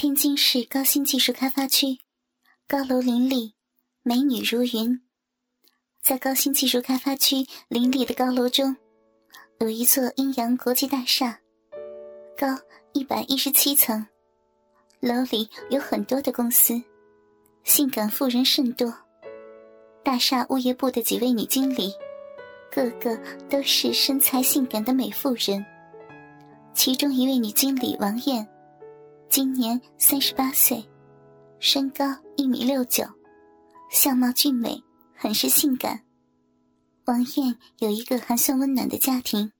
天津市高新技术开发区，高楼林立，美女如云。在高新技术开发区林立的高楼中，有一座阴阳国际大厦，高一百一十七层，楼里有很多的公司，性感妇人甚多。大厦物业部的几位女经理，个个都是身材性感的美妇人。其中一位女经理王艳。今年三十八岁，身高一米六九，相貌俊美，很是性感。王艳有一个还算温暖的家庭，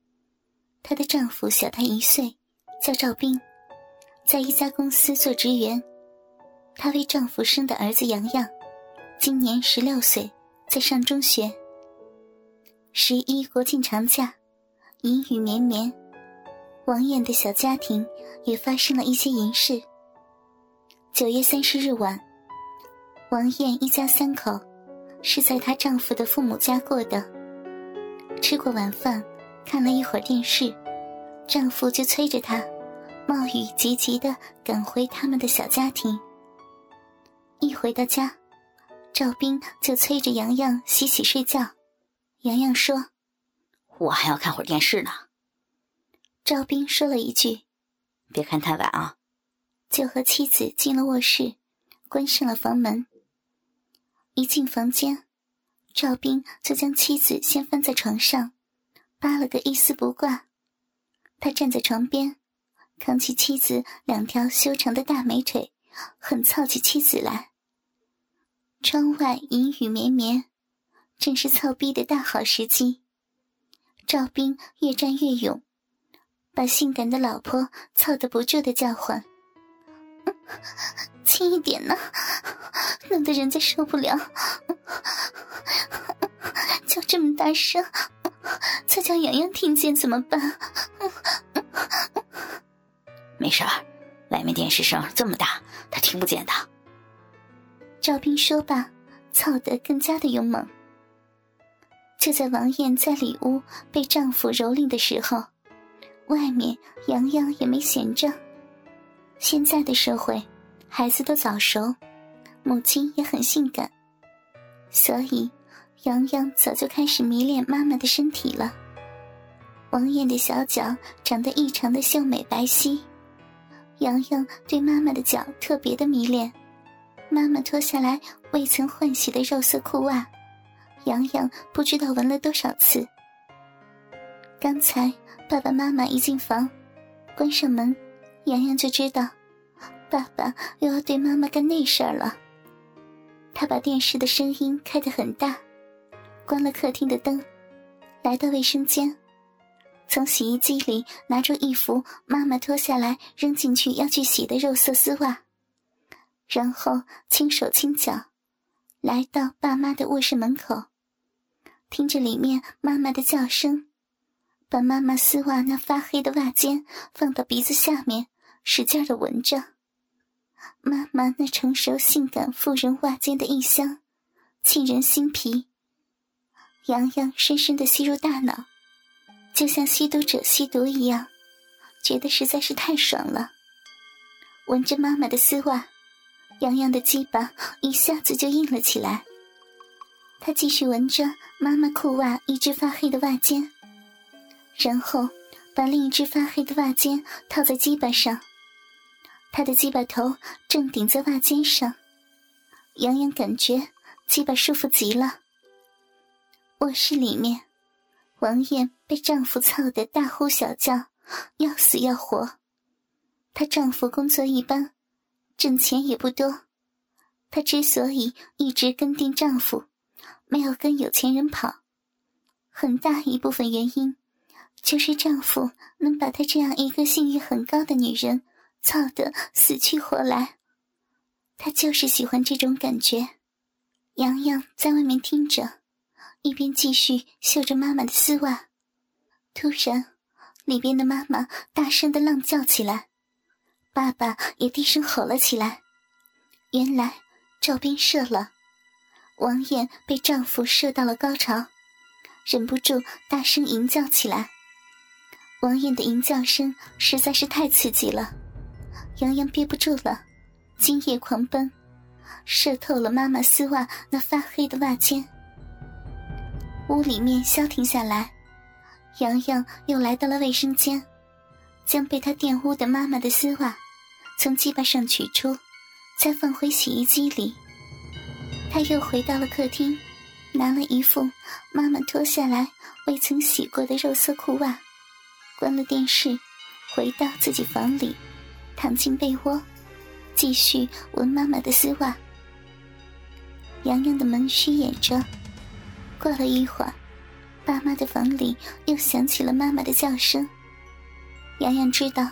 她的丈夫小她一岁，叫赵斌，在一家公司做职员。她为丈夫生的儿子洋洋，今年十六岁，在上中学。十一国庆长假，阴雨绵绵。王艳的小家庭也发生了一些淫事。九月三十日晚，王艳一家三口是在她丈夫的父母家过的。吃过晚饭，看了一会儿电视，丈夫就催着她，冒雨急急的赶回他们的小家庭。一回到家，赵斌就催着洋洋洗洗睡觉。洋洋说：“我还要看会儿电视呢。”赵斌说了一句：“别看太晚啊。”就和妻子进了卧室，关上了房门。一进房间，赵斌就将妻子掀翻在床上，扒了个一丝不挂。他站在床边，扛起妻子两条修长的大美腿，狠操起妻子来。窗外阴雨绵绵，正是操逼的大好时机。赵斌越战越勇。把性感的老婆操得不住的叫唤：“ 轻一点呢，弄得人家受不了。叫这么大声，再叫洋洋听见怎么办？”没事儿，外面电视声这么大，他听不见的。赵斌说罢，操得更加的勇猛。就在王艳在里屋被丈夫蹂躏的时候。外面洋洋也没闲着。现在的社会，孩子都早熟，母亲也很性感，所以洋洋早就开始迷恋妈妈的身体了。王艳的小脚长得异常的秀美白皙，洋洋对妈妈的脚特别的迷恋。妈妈脱下来未曾换洗的肉色裤袜，洋洋不知道闻了多少次。刚才。爸爸妈妈一进房，关上门，洋洋就知道，爸爸又要对妈妈干那事儿了。他把电视的声音开得很大，关了客厅的灯，来到卫生间，从洗衣机里拿出一副妈妈脱下来扔进去要去洗的肉色丝袜，然后轻手轻脚，来到爸妈的卧室门口，听着里面妈妈的叫声。把妈妈丝袜那发黑的袜尖放到鼻子下面，使劲的闻着。妈妈那成熟性感妇人袜尖的异香，沁人心脾。洋洋深深的吸入大脑，就像吸毒者吸毒一样，觉得实在是太爽了。闻着妈妈的丝袜，洋洋的鸡巴一下子就硬了起来。他继续闻着妈妈裤袜一只发黑的袜尖。然后，把另一只发黑的袜尖套在鸡巴上，他的鸡巴头正顶在袜尖上，洋洋感觉鸡巴舒服极了。卧室里面，王艳被丈夫操得大呼小叫，要死要活。她丈夫工作一般，挣钱也不多，她之所以一直跟定丈夫，没有跟有钱人跑，很大一部分原因。就是丈夫能把她这样一个性欲很高的女人操得死去活来，她就是喜欢这种感觉。洋洋在外面听着，一边继续嗅着妈妈的丝袜。突然，里边的妈妈大声的浪叫起来，爸爸也低声吼了起来。原来赵斌射了，王艳被丈夫射到了高潮，忍不住大声吟叫起来。王艳的淫叫声实在是太刺激了，洋洋憋不住了，精液狂奔，射透了妈妈丝袜那发黑的袜尖。屋里面消停下来，洋洋又来到了卫生间，将被他玷污的妈妈的丝袜从鸡巴上取出，再放回洗衣机里。他又回到了客厅，拿了一副妈妈脱下来未曾洗过的肉色裤袜，关了电视，回到自己房里，躺进被窝，继续闻妈妈的丝袜。洋洋的门虚掩着。过了一会儿，爸妈的房里又响起了妈妈的叫声。洋洋知道，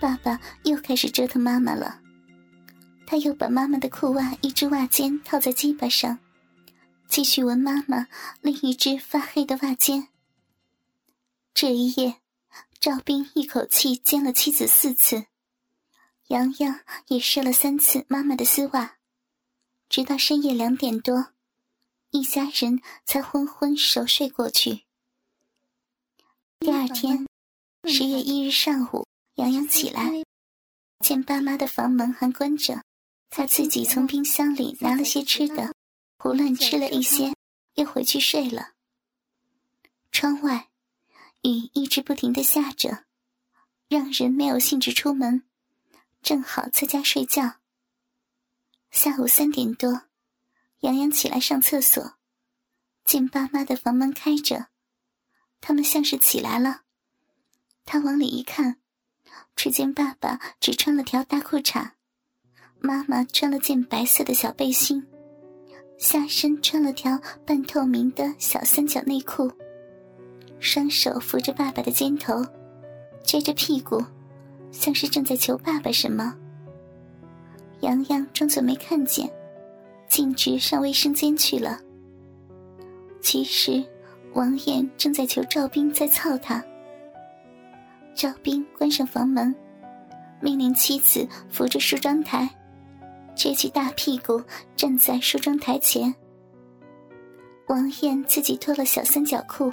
爸爸又开始折腾妈妈了。他又把妈妈的裤袜一只袜尖套在鸡巴上，继续闻妈妈另一只发黑的袜尖。这一夜，赵斌一口气奸了妻子四次，洋洋也射了三次妈妈的丝袜，直到深夜两点多。一家人才昏昏熟睡过去。第二天，十月一日上午，洋洋起来，见爸妈的房门还关着，他自己从冰箱里拿了些吃的，胡乱吃了一些，又回去睡了。窗外，雨一直不停的下着，让人没有兴致出门，正好在家睡觉。下午三点多。洋洋起来上厕所，见爸妈的房门开着，他们像是起来了。他往里一看，只见爸爸只穿了条大裤衩，妈妈穿了件白色的小背心，下身穿了条半透明的小三角内裤，双手扶着爸爸的肩头，撅着屁股，像是正在求爸爸什么。洋洋装作没看见。径直上卫生间去了。其实，王艳正在求赵斌再操他。赵斌关上房门，命令妻子扶着梳妆台，撅起大屁股站在梳妆台前。王艳自己脱了小三角裤，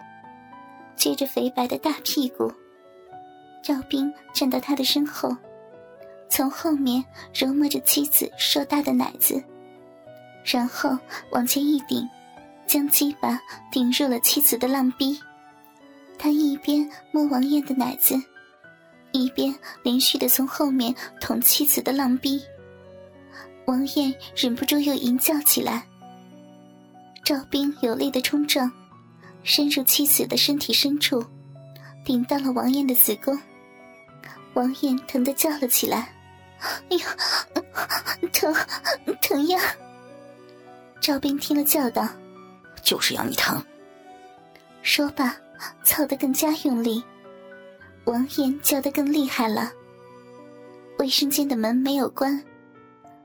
撅着肥白的大屁股。赵斌站到他的身后，从后面揉摸着妻子硕大的奶子。然后往前一顶，将鸡巴顶入了妻子的浪逼。他一边摸王艳的奶子，一边连续的从后面捅妻子的浪逼。王艳忍不住又淫叫起来。赵斌有力的冲撞，深入妻子的身体深处，顶到了王艳的子宫。王艳疼得叫了起来：“哎呀，疼，疼呀！”赵斌听了，叫道：“就是要你疼。”说罢，操得更加用力。王艳叫得更厉害了。卫生间的门没有关，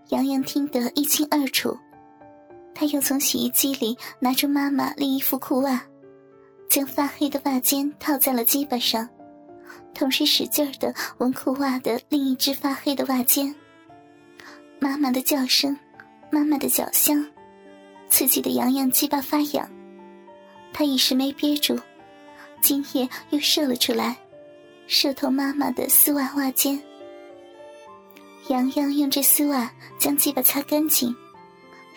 洋洋听得一清二楚。他又从洗衣机里拿出妈妈另一副裤袜，将发黑的袜尖套在了鸡巴上，同时使劲的闻裤袜的另一只发黑的袜尖。妈妈的叫声，妈妈的脚香。刺激的洋洋鸡巴发痒，他一时没憋住，精液又射了出来，射透妈妈的丝袜袜尖。洋洋用这丝袜将鸡巴擦干净，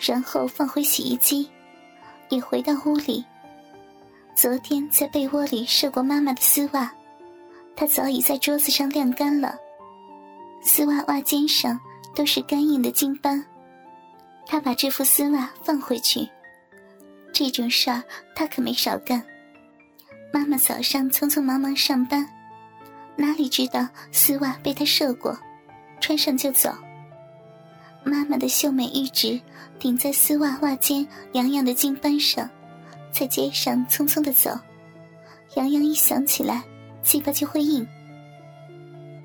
然后放回洗衣机，也回到屋里。昨天在被窝里射过妈妈的丝袜，她早已在桌子上晾干了，丝袜袜尖上都是干硬的金斑。他把这副丝袜放回去，这种事儿他可没少干。妈妈早上匆匆忙忙上班，哪里知道丝袜被他射过，穿上就走。妈妈的秀美玉指顶在丝袜袜尖痒痒的金斑上，在街上匆匆的走。洋洋一想起来，鸡巴就会硬。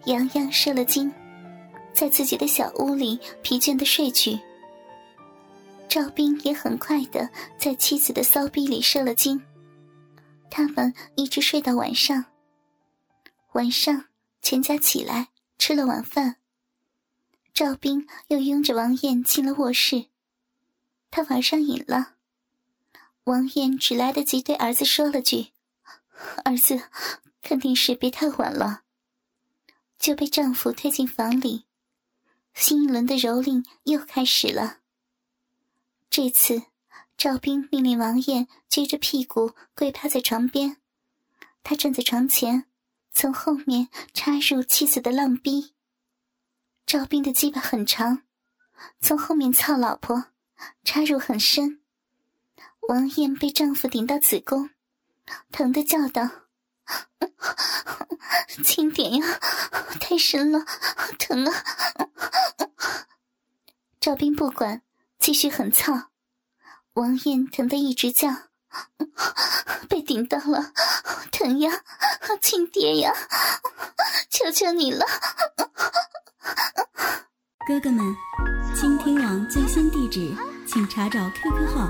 洋洋射了精，在自己的小屋里疲倦的睡去。赵斌也很快的在妻子的骚逼里射了精，他们一直睡到晚上。晚上全家起来吃了晚饭，赵斌又拥着王艳进了卧室。他玩上瘾了，王艳只来得及对儿子说了句：“儿子，肯定是别太晚了。”就被丈夫推进房里，新一轮的蹂躏又开始了。这次，赵斌命令王艳撅着屁股跪趴在床边，他站在床前，从后面插入妻子的浪逼。赵斌的鸡巴很长，从后面操老婆，插入很深。王艳被丈夫顶到子宫，疼得叫道：“轻点呀，太深了，疼啊！”赵斌不管，继续狠操。王艳疼得一直叫：“被顶到了，疼呀，亲爹呀，求求你了！”哥哥们，倾听网最新地址，请查找 QQ 号